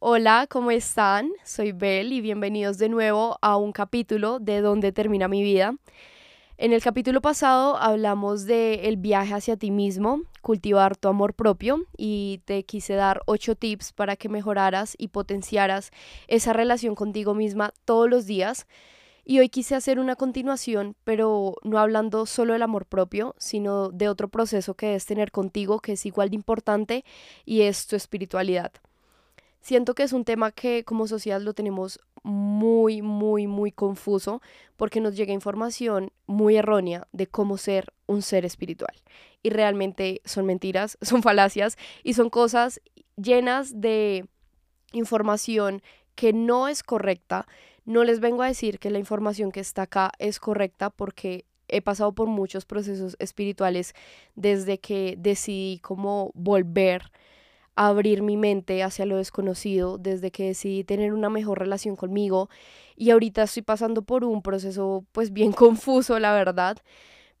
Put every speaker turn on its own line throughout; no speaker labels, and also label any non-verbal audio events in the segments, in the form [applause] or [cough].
Hola, ¿cómo están? Soy Bel y bienvenidos de nuevo a un capítulo de Dónde termina mi vida. En el capítulo pasado hablamos de el viaje hacia ti mismo, cultivar tu amor propio y te quise dar ocho tips para que mejoraras y potenciaras esa relación contigo misma todos los días. Y hoy quise hacer una continuación, pero no hablando solo del amor propio, sino de otro proceso que debes tener contigo que es igual de importante y es tu espiritualidad. Siento que es un tema que como sociedad lo tenemos muy, muy, muy confuso porque nos llega información muy errónea de cómo ser un ser espiritual. Y realmente son mentiras, [laughs] son falacias y son cosas llenas de información que no es correcta. No les vengo a decir que la información que está acá es correcta porque he pasado por muchos procesos espirituales desde que decidí cómo volver abrir mi mente hacia lo desconocido desde que decidí tener una mejor relación conmigo y ahorita estoy pasando por un proceso pues bien [laughs] confuso la verdad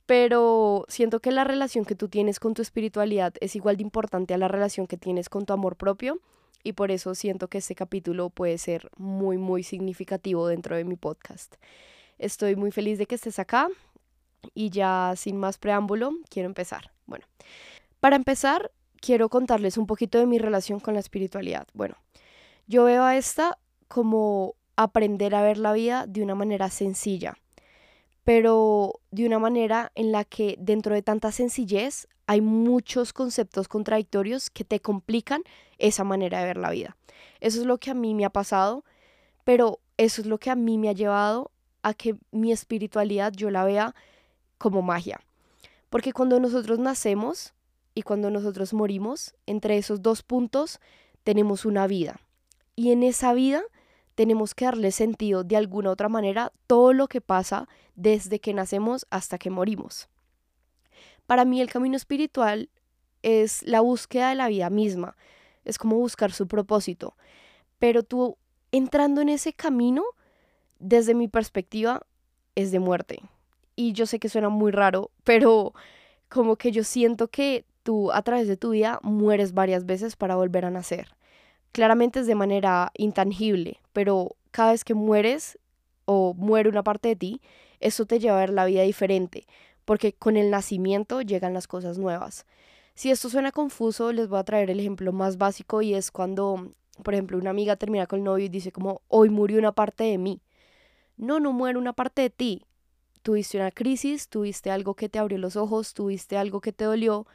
pero siento que la relación que tú tienes con tu espiritualidad es igual de importante a la relación que tienes con tu amor propio y por eso siento que este capítulo puede ser muy muy significativo dentro de mi podcast. Estoy muy feliz de que estés acá y ya sin más preámbulo quiero empezar. Bueno, para empezar quiero contarles un poquito de mi relación con la espiritualidad. Bueno, yo veo a esta como aprender a ver la vida de una manera sencilla, pero de una manera en la que dentro de tanta sencillez hay muchos conceptos contradictorios que te complican esa manera de ver la vida. Eso es lo que a mí me ha pasado, pero eso es lo que a mí me ha llevado a que mi espiritualidad yo la vea como magia. Porque cuando nosotros nacemos, y cuando nosotros morimos, entre esos dos puntos tenemos una vida. Y en esa vida tenemos que darle sentido de alguna otra manera todo lo que pasa desde que nacemos hasta que morimos. Para mí el camino espiritual es la búsqueda de la vida misma, es como buscar su propósito. Pero tú entrando en ese camino, desde mi perspectiva, es de muerte. Y yo sé que suena muy raro, pero como que yo siento que tú a través de tu vida mueres varias veces para volver a nacer. Claramente es de manera intangible, pero cada vez que mueres o muere una parte de ti, eso te lleva a ver la vida diferente, porque con el nacimiento llegan las cosas nuevas. Si esto suena confuso, les voy a traer el ejemplo más básico y es cuando, por ejemplo, una amiga termina con el novio y dice como, hoy murió una parte de mí. No, no muere una parte de ti. Tuviste una crisis, tuviste algo que te abrió los ojos, tuviste algo que te dolió,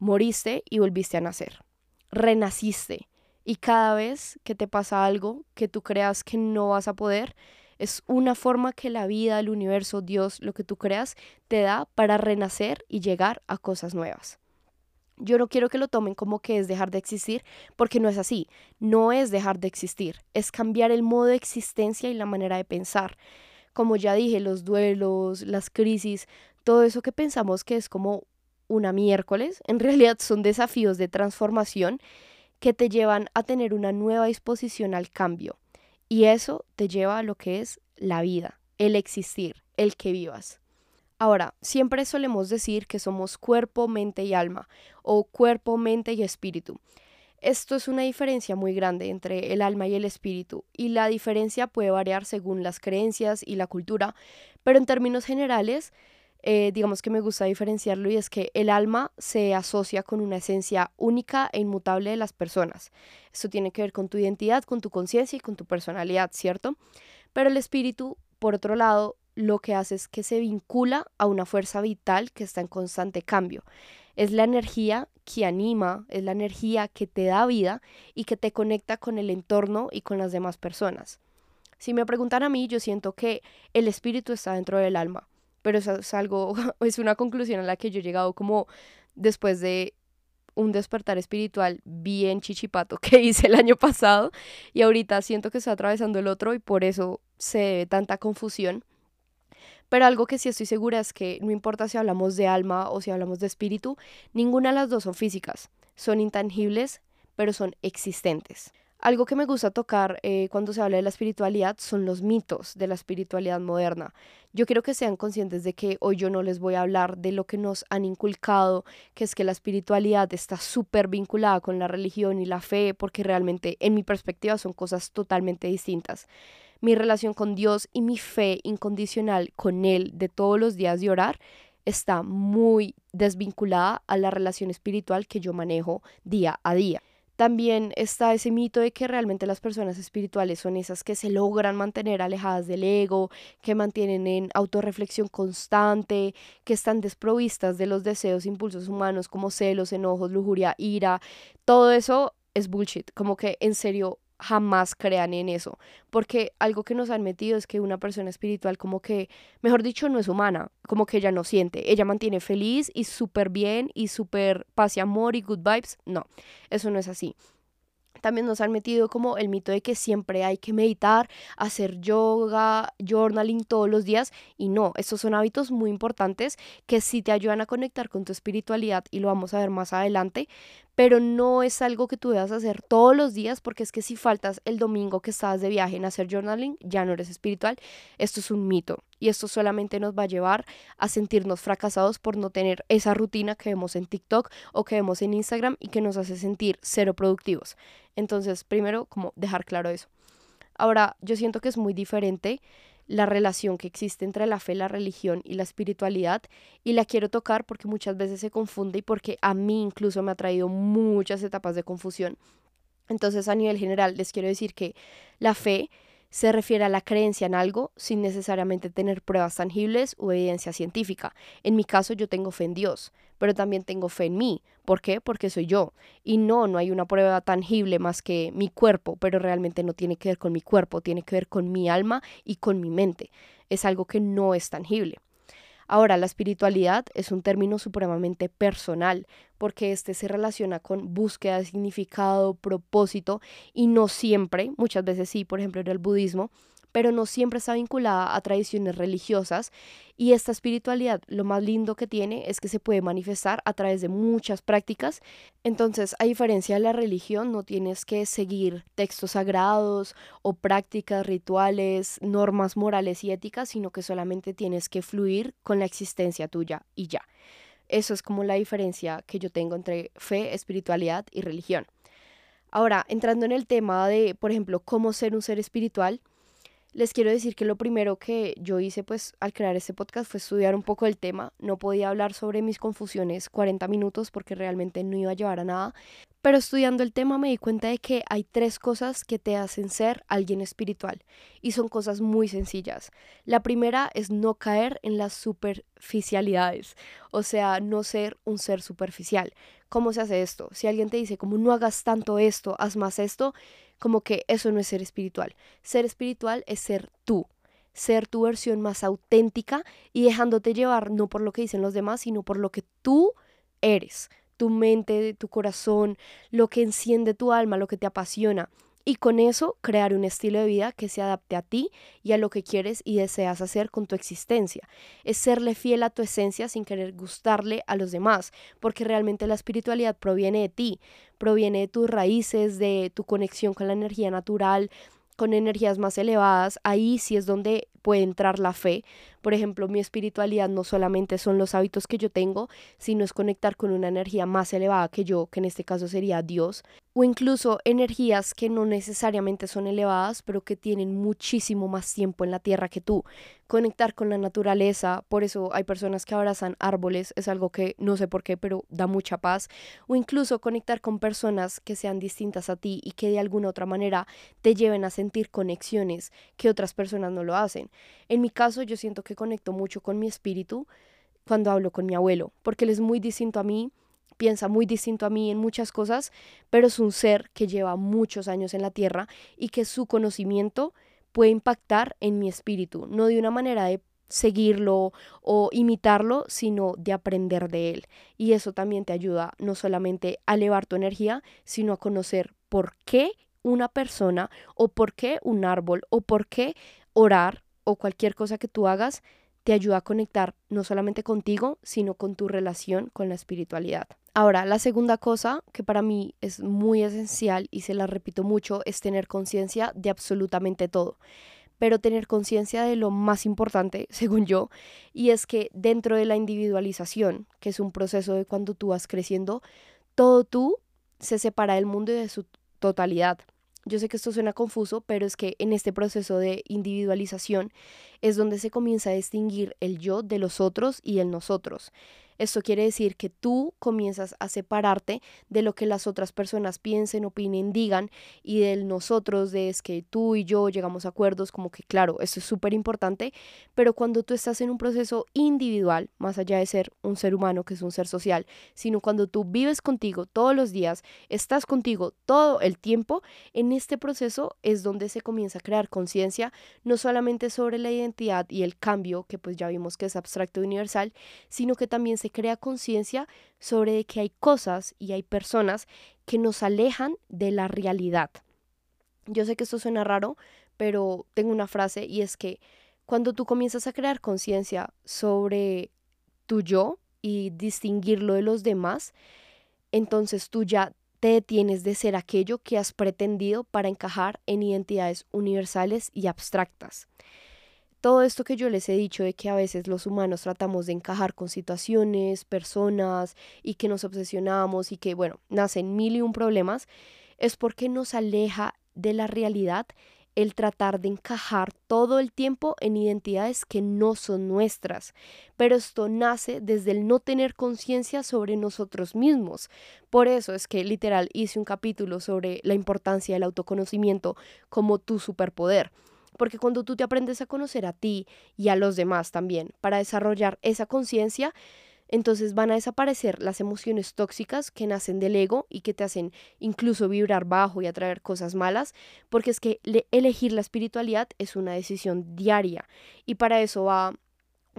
moriste y volviste a nacer. Renaciste. Y cada vez que te pasa algo que tú creas que no vas a poder, es una forma que la vida, el universo, Dios, lo que tú creas, te da para renacer y llegar a cosas nuevas. Yo no quiero que lo tomen como que es dejar de existir, porque no es así. No es dejar de existir, es cambiar el modo de existencia y la manera de pensar. Como ya dije, los duelos, las crisis, todo eso que pensamos que es como una miércoles, en realidad son desafíos de transformación que te llevan a tener una nueva disposición al cambio. Y eso te lleva a lo que es la vida, el existir, el que vivas. Ahora, siempre solemos decir que somos cuerpo, mente y alma, o cuerpo, mente y espíritu. Esto es una diferencia muy grande entre el alma y el espíritu, y la diferencia puede variar según las creencias y la cultura, pero en términos generales, eh, digamos que me gusta diferenciarlo y es que el alma se asocia con una esencia única e inmutable de las personas. Esto tiene que ver con tu identidad, con tu conciencia y con tu personalidad, ¿cierto? Pero el espíritu, por otro lado, lo que hace es que se vincula a una fuerza vital que está en constante cambio. Es la energía que anima, es la energía que te da vida y que te conecta con el entorno y con las demás personas. Si me preguntan a mí, yo siento que el espíritu está dentro del alma pero eso es algo, [laughs] es una conclusión a la que yo he llegado como después de un despertar espiritual bien chichipato que [laughs] hice el año pasado y ahorita siento que está atravesando el otro y por eso se debe tanta confusión. Pero algo que sí estoy segura es que no importa si hablamos de alma o si hablamos de espíritu, ninguna de las dos son físicas, son intangibles, pero son existentes. Algo que me gusta tocar eh, cuando se habla de la espiritualidad son los mitos de la espiritualidad moderna. Yo quiero que sean conscientes de que hoy yo no les voy a hablar de lo que nos han inculcado, que es que la espiritualidad está súper vinculada con la religión y la fe, porque realmente en mi perspectiva son cosas totalmente distintas. Mi relación con Dios y mi fe incondicional con Él de todos los días de orar está muy desvinculada a la relación espiritual que yo manejo día a día. También está ese mito de que realmente las personas espirituales son esas que se logran mantener alejadas del ego, que mantienen en autorreflexión constante, que están desprovistas de los deseos, impulsos humanos como celos, enojos, lujuria, ira. Todo eso es bullshit. Como que en serio jamás crean en eso, porque algo que nos han metido es que una persona espiritual como que, mejor dicho, no es humana, como que ella no siente, ella mantiene feliz y súper bien y súper paz y amor y good vibes, no, eso no es así. También nos han metido como el mito de que siempre hay que meditar, hacer yoga, journaling todos los días. Y no, estos son hábitos muy importantes que sí te ayudan a conectar con tu espiritualidad y lo vamos a ver más adelante. Pero no es algo que tú debas hacer todos los días porque es que si faltas el domingo que estabas de viaje en hacer journaling, ya no eres espiritual. Esto es un mito y esto solamente nos va a llevar a sentirnos fracasados por no tener esa rutina que vemos en TikTok o que vemos en Instagram y que nos hace sentir cero productivos. Entonces, primero, como dejar claro eso. Ahora, yo siento que es muy diferente la relación que existe entre la fe, la religión y la espiritualidad y la quiero tocar porque muchas veces se confunde y porque a mí incluso me ha traído muchas etapas de confusión. Entonces, a nivel general, les quiero decir que la fe se refiere a la creencia en algo sin necesariamente tener pruebas tangibles o evidencia científica. En mi caso yo tengo fe en Dios, pero también tengo fe en mí. ¿Por qué? Porque soy yo. Y no, no hay una prueba tangible más que mi cuerpo, pero realmente no tiene que ver con mi cuerpo, tiene que ver con mi alma y con mi mente. Es algo que no es tangible. Ahora, la espiritualidad es un término supremamente personal porque este se relaciona con búsqueda de significado, propósito y no siempre, muchas veces sí, por ejemplo en el budismo, pero no siempre está vinculada a tradiciones religiosas y esta espiritualidad lo más lindo que tiene es que se puede manifestar a través de muchas prácticas. Entonces, a diferencia de la religión, no tienes que seguir textos sagrados o prácticas rituales, normas morales y éticas, sino que solamente tienes que fluir con la existencia tuya y ya. Eso es como la diferencia que yo tengo entre fe, espiritualidad y religión. Ahora, entrando en el tema de, por ejemplo, cómo ser un ser espiritual, les quiero decir que lo primero que yo hice pues al crear este podcast fue estudiar un poco el tema. No podía hablar sobre mis confusiones 40 minutos porque realmente no iba a llevar a nada. Pero estudiando el tema me di cuenta de que hay tres cosas que te hacen ser alguien espiritual y son cosas muy sencillas. La primera es no caer en las superficialidades, o sea, no ser un ser superficial. ¿Cómo se hace esto? Si alguien te dice como no hagas tanto esto, haz más esto, como que eso no es ser espiritual. Ser espiritual es ser tú, ser tu versión más auténtica y dejándote llevar no por lo que dicen los demás, sino por lo que tú eres, tu mente, tu corazón, lo que enciende tu alma, lo que te apasiona y con eso crear un estilo de vida que se adapte a ti y a lo que quieres y deseas hacer con tu existencia. Es serle fiel a tu esencia sin querer gustarle a los demás, porque realmente la espiritualidad proviene de ti, proviene de tus raíces, de tu conexión con la energía natural, con energías más elevadas, ahí sí es donde puede entrar la fe. Por ejemplo, mi espiritualidad no solamente son los hábitos que yo tengo, sino es conectar con una energía más elevada que yo, que en este caso sería Dios, o incluso energías que no necesariamente son elevadas, pero que tienen muchísimo más tiempo en la tierra que tú. Conectar con la naturaleza, por eso hay personas que abrazan árboles, es algo que no sé por qué, pero da mucha paz, o incluso conectar con personas que sean distintas a ti y que de alguna otra manera te lleven a sentir conexiones que otras personas no lo hacen. En mi caso, yo siento que conecto mucho con mi espíritu cuando hablo con mi abuelo, porque él es muy distinto a mí, piensa muy distinto a mí en muchas cosas, pero es un ser que lleva muchos años en la tierra y que su conocimiento puede impactar en mi espíritu, no de una manera de seguirlo o imitarlo, sino de aprender de él. Y eso también te ayuda no solamente a elevar tu energía, sino a conocer por qué una persona o por qué un árbol o por qué orar o cualquier cosa que tú hagas te ayuda a conectar no solamente contigo, sino con tu relación con la espiritualidad. Ahora, la segunda cosa que para mí es muy esencial y se la repito mucho es tener conciencia de absolutamente todo pero tener conciencia de lo más importante, [laughs] según yo, y es que dentro de la individualización, que es un proceso de cuando tú vas creciendo, todo tú se separa del mundo y de su totalidad. Yo sé que esto suena confuso, pero es que en este proceso de individualización es donde se comienza a distinguir el yo de los otros y el nosotros. Esto quiere decir que tú comienzas a separarte de lo que las otras personas piensen, opinen, digan y del nosotros, de es que tú y yo llegamos a acuerdos, como que claro, esto es súper importante, pero cuando tú estás en un proceso individual, más allá de ser un ser humano que es un ser social, sino cuando tú vives contigo todos los días, estás contigo todo el tiempo, en este proceso es donde se comienza a crear conciencia, no solamente sobre la identidad y el cambio, que pues ya vimos que es abstracto y universal, sino que también se crea conciencia sobre que hay cosas y hay personas que nos alejan de la realidad. Yo sé que esto suena raro, pero tengo una frase y es que cuando tú comienzas a crear conciencia sobre tu yo y distinguirlo de los demás, entonces tú ya te detienes de ser aquello que has pretendido para encajar en identidades universales y abstractas todo esto que yo les he dicho de que a veces los humanos tratamos de encajar con situaciones, personas y que nos obsesionamos y que, bueno, nacen mil y un problemas, es porque nos aleja de la realidad el tratar de encajar todo el tiempo en identidades que no son nuestras. Pero esto nace desde el no tener conciencia sobre nosotros mismos. Por eso es que literal hice un capítulo sobre la importancia del autoconocimiento como tu superpoder porque cuando tú te aprendes a conocer a ti y a los demás también para desarrollar esa conciencia, entonces van a desaparecer las emociones tóxicas que nacen del ego y que te hacen incluso vibrar bajo y atraer cosas malas, porque es que elegir la espiritualidad es una decisión diaria y para eso va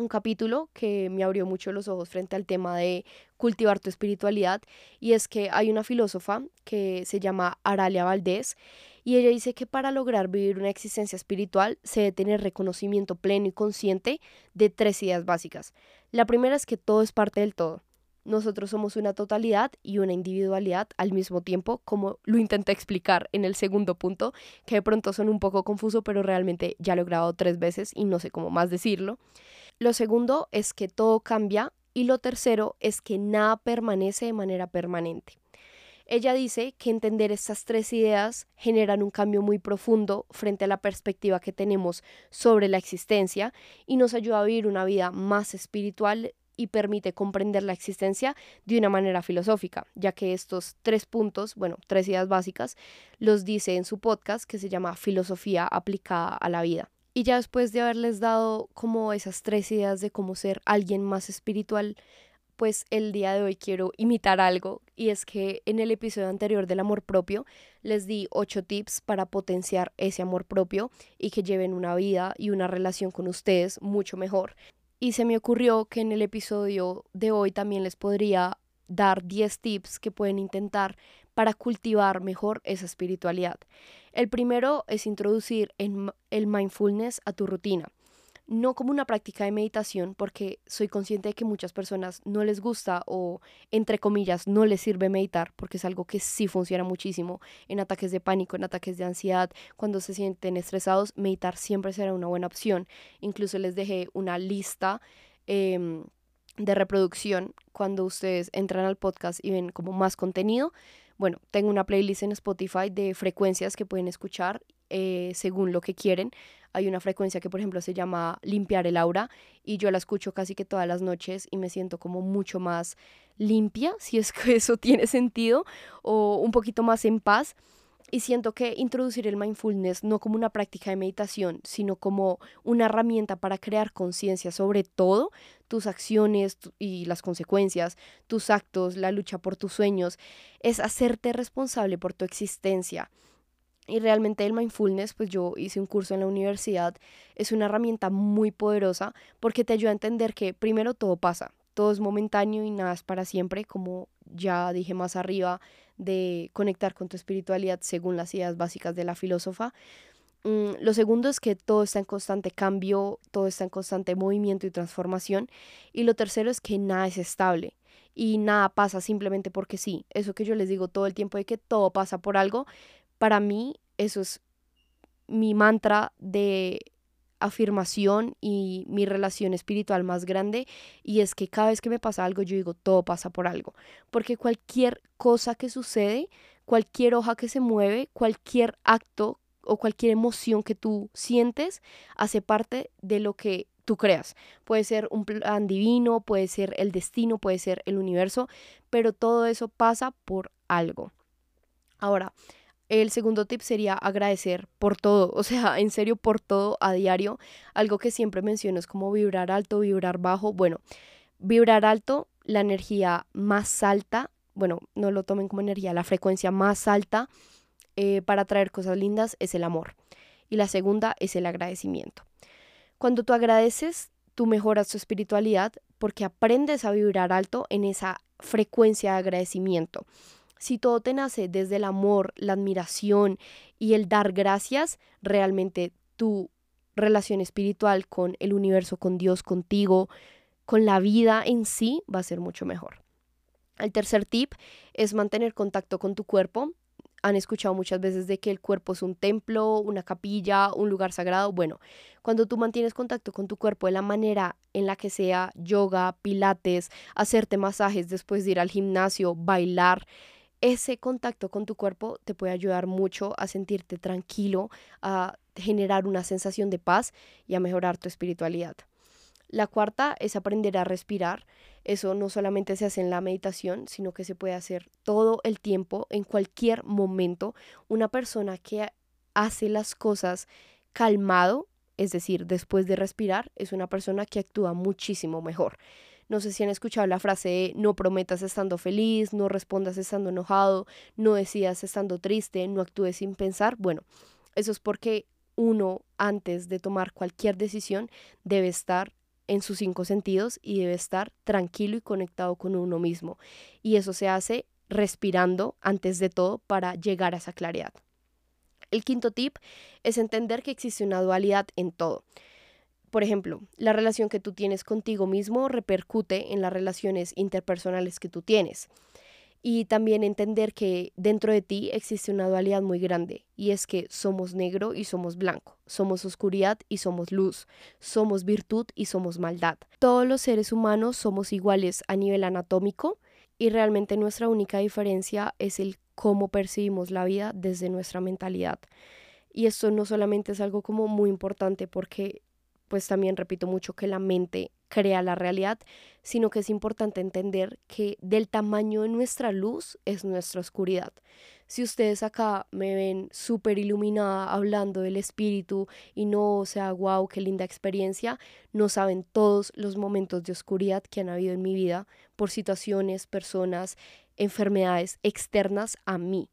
un capítulo que me abrió mucho los ojos frente al tema de cultivar tu espiritualidad y es que hay una filósofa que se llama Aralia Valdés y ella dice que para lograr vivir una existencia espiritual se debe tener reconocimiento pleno y consciente de tres ideas básicas. La primera es que todo es parte del todo. Nosotros somos una totalidad y una individualidad al mismo tiempo, como lo intenté explicar en el segundo punto, que de pronto son un poco confuso, pero realmente ya lo he grabado tres veces y no sé cómo más decirlo. Lo segundo es que todo cambia y lo tercero es que nada permanece de manera permanente. Ella dice que entender estas tres ideas generan un cambio muy profundo frente a la perspectiva que tenemos sobre la existencia y nos ayuda a vivir una vida más espiritual y permite comprender la existencia de una manera filosófica, ya que estos tres puntos, bueno, tres ideas básicas, los dice en su podcast que se llama Filosofía aplicada a la vida. Y ya después de haberles dado como esas tres ideas de cómo ser alguien más espiritual, pues el día de hoy quiero imitar algo y es que en el episodio anterior del amor propio les di ocho tips para potenciar ese amor propio y que lleven una vida y una relación con ustedes mucho mejor. Y se me ocurrió que en el episodio de hoy también les podría dar 10 tips que pueden intentar para cultivar mejor esa espiritualidad. El primero es introducir el mindfulness a tu rutina no como una práctica de meditación, porque soy consciente de que muchas personas no les gusta o, entre comillas, no les sirve meditar, porque es algo que sí funciona muchísimo en ataques de pánico, en ataques de ansiedad, cuando se sienten estresados, meditar siempre será una buena opción. Incluso les dejé una lista. Em, de reproducción cuando ustedes entran al podcast y ven como más contenido. Bueno, tengo una playlist en Spotify de frecuencias que pueden escuchar eh, según lo que quieren. Hay una frecuencia que, por ejemplo, se llama limpiar el aura y yo la escucho casi que todas las noches y me siento como mucho más limpia, si es que [laughs] eso tiene sentido, o un poquito más en paz. Y siento que introducir el mindfulness no como una práctica de meditación, sino como una herramienta para crear conciencia sobre todo, tus acciones y las consecuencias, tus actos, la lucha por tus sueños, es hacerte responsable por tu existencia. Y realmente el mindfulness, pues yo hice un curso en la universidad, es una herramienta muy poderosa porque te ayuda a entender que primero todo pasa, todo es momentáneo y nada es para siempre, como ya dije más arriba, de conectar con tu espiritualidad según las ideas básicas de la filósofa. Mm, lo segundo es que todo está en constante cambio, todo está en constante movimiento y transformación. Y lo tercero es que nada es estable y nada pasa simplemente porque sí. Eso que yo les digo todo el tiempo de que todo pasa por algo, para mí eso es mi mantra de afirmación y mi relación espiritual más grande y es que cada vez que me pasa algo yo digo todo pasa por algo porque cualquier cosa que sucede cualquier hoja que se mueve cualquier acto o cualquier emoción que tú sientes hace parte de lo que tú creas. Puede ser un plan divino, puede ser el destino, puede ser el universo, pero todo eso pasa por algo. Ahora, el segundo tip sería agradecer por todo, o sea, [laughs] en serio por todo a diario. Algo que siempre menciono es como vibrar alto, vibrar bajo. Bueno, vibrar alto, la energía más alta, bueno, no lo tomen como energía, la frecuencia más alta eh, para traer cosas lindas es el amor. Y la segunda es el agradecimiento. Cuando tú agradeces, tú mejoras tu espiritualidad porque aprendes a vibrar alto en esa frecuencia de agradecimiento. Si todo te nace desde el amor, la admiración y el dar gracias, realmente tu relación espiritual con el universo, con Dios, contigo, con la vida en sí va a ser mucho mejor. El tercer tip es mantener contacto con tu cuerpo han escuchado muchas veces de que el cuerpo es un templo, una capilla, un lugar sagrado. Bueno, cuando tú mantienes contacto con tu cuerpo de la manera en la que sea yoga, pilates, hacerte masajes después de ir al gimnasio, bailar, ese contacto con tu cuerpo te puede ayudar mucho a sentirte tranquilo, a generar una sensación de paz y a mejorar tu espiritualidad. La cuarta es aprender a respirar. Eso no solamente se hace en la meditación, sino que se puede hacer todo el tiempo, en cualquier momento. Una persona que hace las cosas calmado, es decir, después de respirar, es una persona que actúa muchísimo mejor. No sé si han escuchado la frase no prometas estando feliz, no respondas estando enojado, no decidas estando triste, no actúes sin pensar. Bueno, eso es porque uno antes de tomar cualquier decisión debe estar en sus cinco sentidos y debe estar tranquilo y conectado con uno mismo. Y eso se hace respirando antes de todo para llegar a esa claridad. El quinto tip es entender que existe una dualidad en todo. Por ejemplo, la relación que tú tienes contigo mismo repercute en las relaciones interpersonales que tú tienes y también entender que dentro de ti existe una dualidad muy grande y es que somos negro y somos blanco, somos oscuridad y somos luz, somos virtud y somos maldad. Todos los seres humanos somos iguales a nivel anatómico y realmente nuestra única diferencia es el cómo percibimos la vida desde nuestra mentalidad. Y esto no solamente es algo como muy importante porque pues también repito mucho que la mente crea la realidad, sino que es importante entender que del tamaño de nuestra luz es nuestra oscuridad. Si ustedes acá me ven súper iluminada hablando del espíritu y no, o sea, wow, qué linda experiencia, no saben todos los momentos de oscuridad que han habido en mi vida por situaciones, personas, enfermedades externas a mí.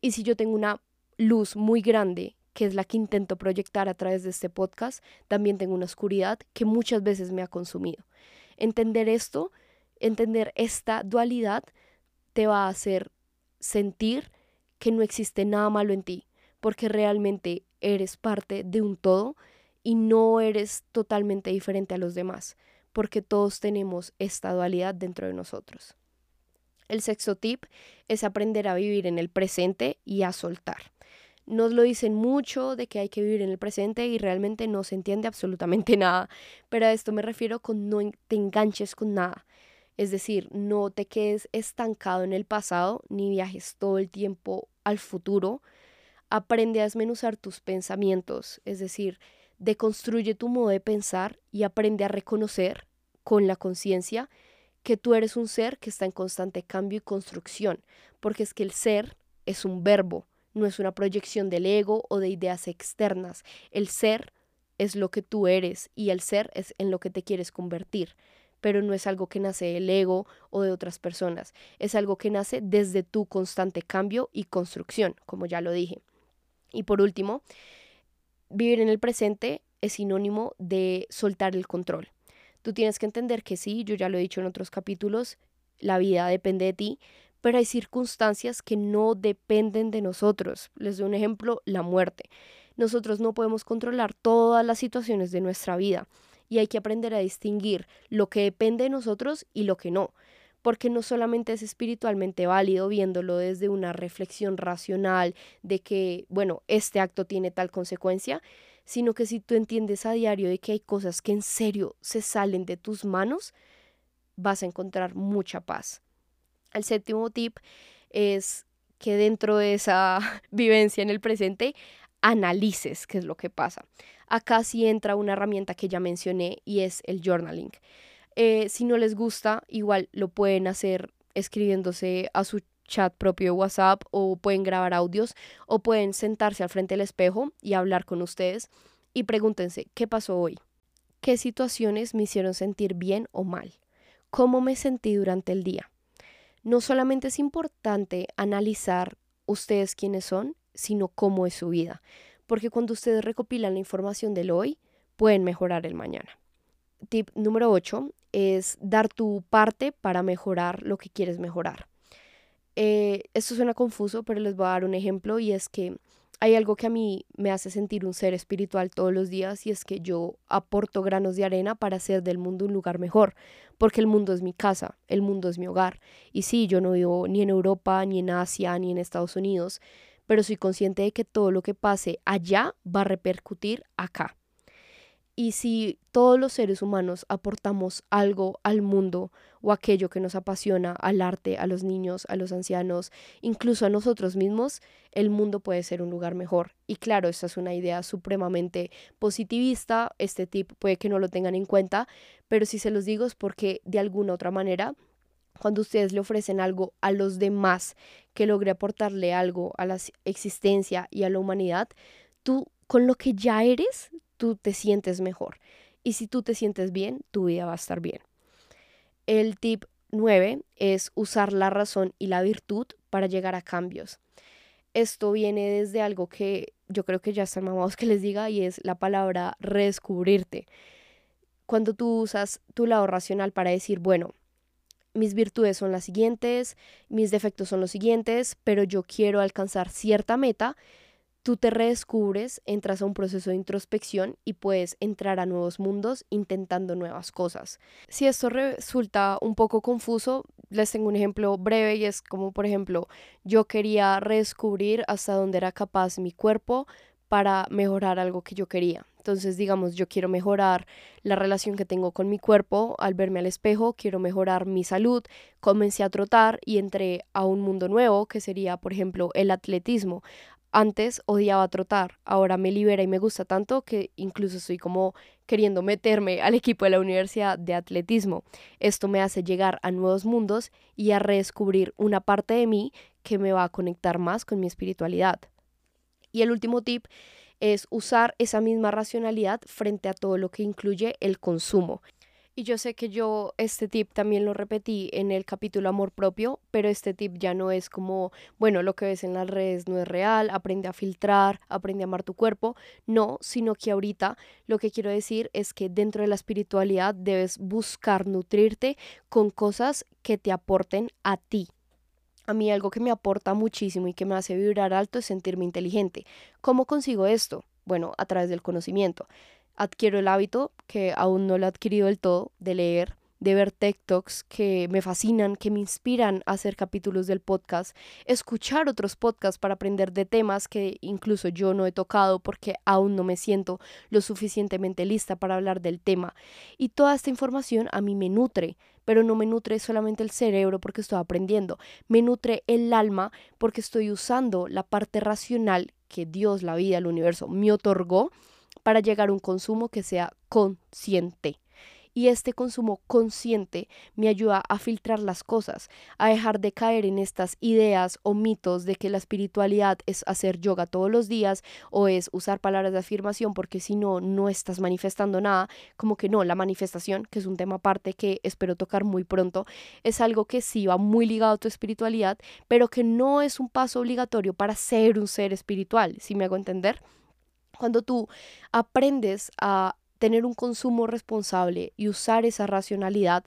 Y si yo tengo una luz muy grande que es la que intento proyectar a través de este podcast, también tengo una oscuridad que muchas veces me ha consumido. Entender esto, entender esta dualidad, te va a hacer sentir que no existe nada malo en ti, porque realmente eres parte de un todo y no eres totalmente diferente a los demás, porque todos tenemos esta dualidad dentro de nosotros. El sexto tip es aprender a vivir en el presente y a soltar. Nos lo dicen mucho de que hay que vivir en el presente y realmente no se entiende absolutamente [laughs] nada. Pero a esto me refiero con no te enganches con nada. Es decir, no te quedes estancado en el pasado ni viajes todo el tiempo al futuro. Aprende a desmenuzar tus pensamientos, es decir, deconstruye tu modo de pensar y aprende a reconocer con la conciencia que tú eres un ser que está en constante cambio y construcción, porque es que el ser es un verbo, no es una proyección del ego o de ideas externas. El ser es lo que tú eres y el ser es en lo que te quieres convertir, pero no es algo que nace del ego o de otras personas, es algo que nace desde tu constante cambio y construcción, como ya lo dije. Y por último, vivir en el presente es sinónimo de soltar el control. Tú tienes que entender que sí, yo ya lo he dicho en otros capítulos, la vida depende de ti, pero hay circunstancias que no dependen de nosotros. Les doy un ejemplo, la muerte. Nosotros no podemos controlar todas las situaciones de nuestra vida y hay que aprender a distinguir lo que depende de nosotros y lo que no. porque no solamente es espiritualmente válido viéndolo desde una reflexión racional de que, bueno, este acto tiene tal consecuencia, sino que si tú entiendes a diario de que hay cosas que en serio se salen de tus manos, vas a encontrar mucha paz. El séptimo tip es que dentro de esa [laughs] vivencia en el presente analices qué es lo que pasa. Acá sí entra una herramienta que ya mencioné y es el journaling. Eh, si no les gusta, igual lo pueden hacer escribiéndose a su chat propio de WhatsApp o pueden grabar audios o pueden sentarse al frente del espejo y hablar con ustedes y pregúntense, ¿qué pasó hoy? ¿Qué situaciones me hicieron sentir bien o mal? ¿Cómo me sentí durante el día? No solamente es importante analizar ustedes quiénes son, sino cómo es su vida, porque cuando ustedes recopilan la información del hoy, pueden mejorar el mañana. Tip número 8 es dar tu parte para mejorar lo que quieres mejorar. Eh, esto suena confuso, pero les voy a dar un ejemplo y es que hay algo que a mí me hace sentir un ser espiritual todos los días y es que yo aporto granos de arena para hacer del mundo un lugar mejor, porque el mundo es mi casa, el mundo es mi hogar. Y sí, yo no vivo ni en Europa, ni en Asia, ni en Estados Unidos, pero soy consciente de que todo lo que pase allá va a repercutir acá. Y si todos los seres humanos aportamos algo al mundo o aquello que nos apasiona, al arte, a los niños, a los ancianos, incluso a nosotros mismos, el mundo puede ser un lugar mejor. Y claro, esta es una idea supremamente positivista, este tip puede que no lo tengan en cuenta, pero si se los digo es porque de alguna otra manera cuando ustedes le ofrecen algo a los demás que logre aportarle algo a la existencia y a la humanidad, tú con lo que ya eres, tú te sientes mejor. Y si tú te sientes bien, tu vida va a estar bien. El tip 9 es usar la razón y la virtud para llegar a cambios. Esto viene desde algo que yo creo que ya están mamados que les diga y es la palabra redescubrirte. Cuando tú usas tu lado racional para decir, bueno, mis virtudes son las siguientes, mis defectos son los siguientes, pero yo quiero alcanzar cierta meta, tú te redescubres, entras a un proceso de introspección y puedes entrar a nuevos mundos intentando nuevas cosas. Si esto resulta un poco confuso, les tengo un ejemplo breve y es como, por ejemplo, yo quería redescubrir hasta dónde era capaz mi cuerpo para mejorar algo que yo quería. Entonces, digamos, yo quiero mejorar la relación que tengo con mi cuerpo al verme al espejo, quiero mejorar mi salud, comencé a trotar y entré a un mundo nuevo que sería, por ejemplo, el atletismo. Antes odiaba trotar, ahora me libera y me gusta tanto que incluso estoy como queriendo meterme al equipo de la Universidad de Atletismo. Esto me hace llegar a nuevos mundos y a redescubrir una parte de mí que me va a conectar más con mi espiritualidad. Y el último tip es usar esa misma racionalidad frente a todo lo que incluye el consumo. Y yo sé que yo este tip también lo repetí en el capítulo Amor propio, pero este tip ya no es como, bueno, lo que ves en las redes no es real, aprende a filtrar, aprende a amar tu cuerpo, no, sino que ahorita lo que quiero decir es que dentro de la espiritualidad debes buscar nutrirte con cosas que te aporten a ti, a mí algo que me aporta muchísimo y que me hace vibrar alto es sentirme inteligente. ¿Cómo consigo esto? Bueno, a través del conocimiento adquiero el hábito, que aún no lo he adquirido del todo, de leer, de ver TikToks que me fascinan, que me inspiran a hacer capítulos del podcast, escuchar otros podcasts para aprender de temas que incluso yo no he tocado porque aún no me siento lo suficientemente lista para hablar del tema. Y toda esta información a mí me nutre, pero no me nutre solamente el cerebro porque estoy aprendiendo, me nutre el alma porque estoy usando la parte racional que Dios, la vida, el universo me otorgó para llegar a un consumo que sea consciente. Y este consumo consciente me ayuda a filtrar las cosas, a dejar de caer en estas ideas o mitos de que la espiritualidad es hacer yoga todos los días o es usar palabras de afirmación porque si no, no estás manifestando nada. Como que no, la manifestación, que es un tema aparte que espero tocar muy pronto, es algo que sí va muy ligado a tu espiritualidad, pero que no es un paso obligatorio para ser un ser espiritual, si me hago entender. Cuando tú aprendes a tener un consumo responsable y usar esa racionalidad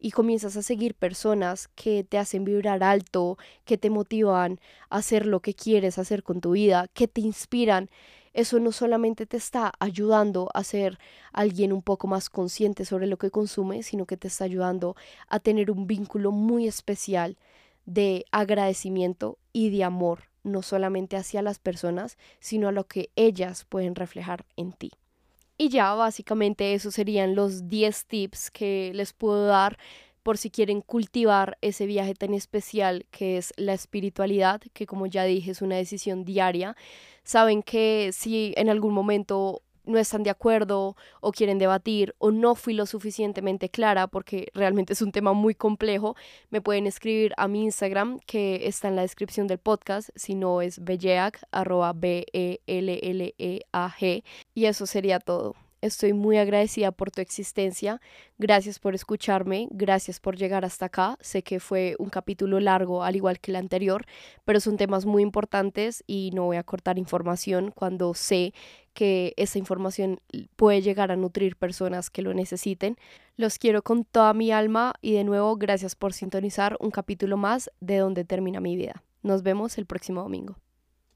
y comienzas a seguir personas que te hacen vibrar alto, que te motivan a hacer lo que quieres hacer con tu vida, que te inspiran, eso no solamente te está ayudando a ser alguien un poco más consciente sobre lo que consume, sino que te está ayudando a tener un vínculo muy especial de agradecimiento y de amor, no solamente hacia las personas, sino a lo que ellas pueden reflejar en ti. Y ya básicamente esos serían los 10 tips que les puedo dar por si quieren cultivar ese viaje tan especial que es la espiritualidad, que como ya dije es una decisión diaria. Saben que si en algún momento no están de acuerdo o quieren debatir o no fui lo suficientemente clara porque realmente es un tema muy complejo, me pueden escribir a mi Instagram que está en la descripción del podcast, si no es belleag, arroba B-E-L-L-E-A-G y eso sería todo. Estoy muy agradecida por tu existencia. Gracias por escucharme. Gracias por llegar hasta acá. Sé que fue un capítulo largo, al igual que el anterior, pero son temas muy importantes y no voy a cortar información cuando sé que esa información puede llegar a nutrir personas que lo necesiten. Los quiero con toda mi alma y de nuevo gracias por sintonizar un capítulo más de donde termina mi vida. Nos vemos el próximo domingo.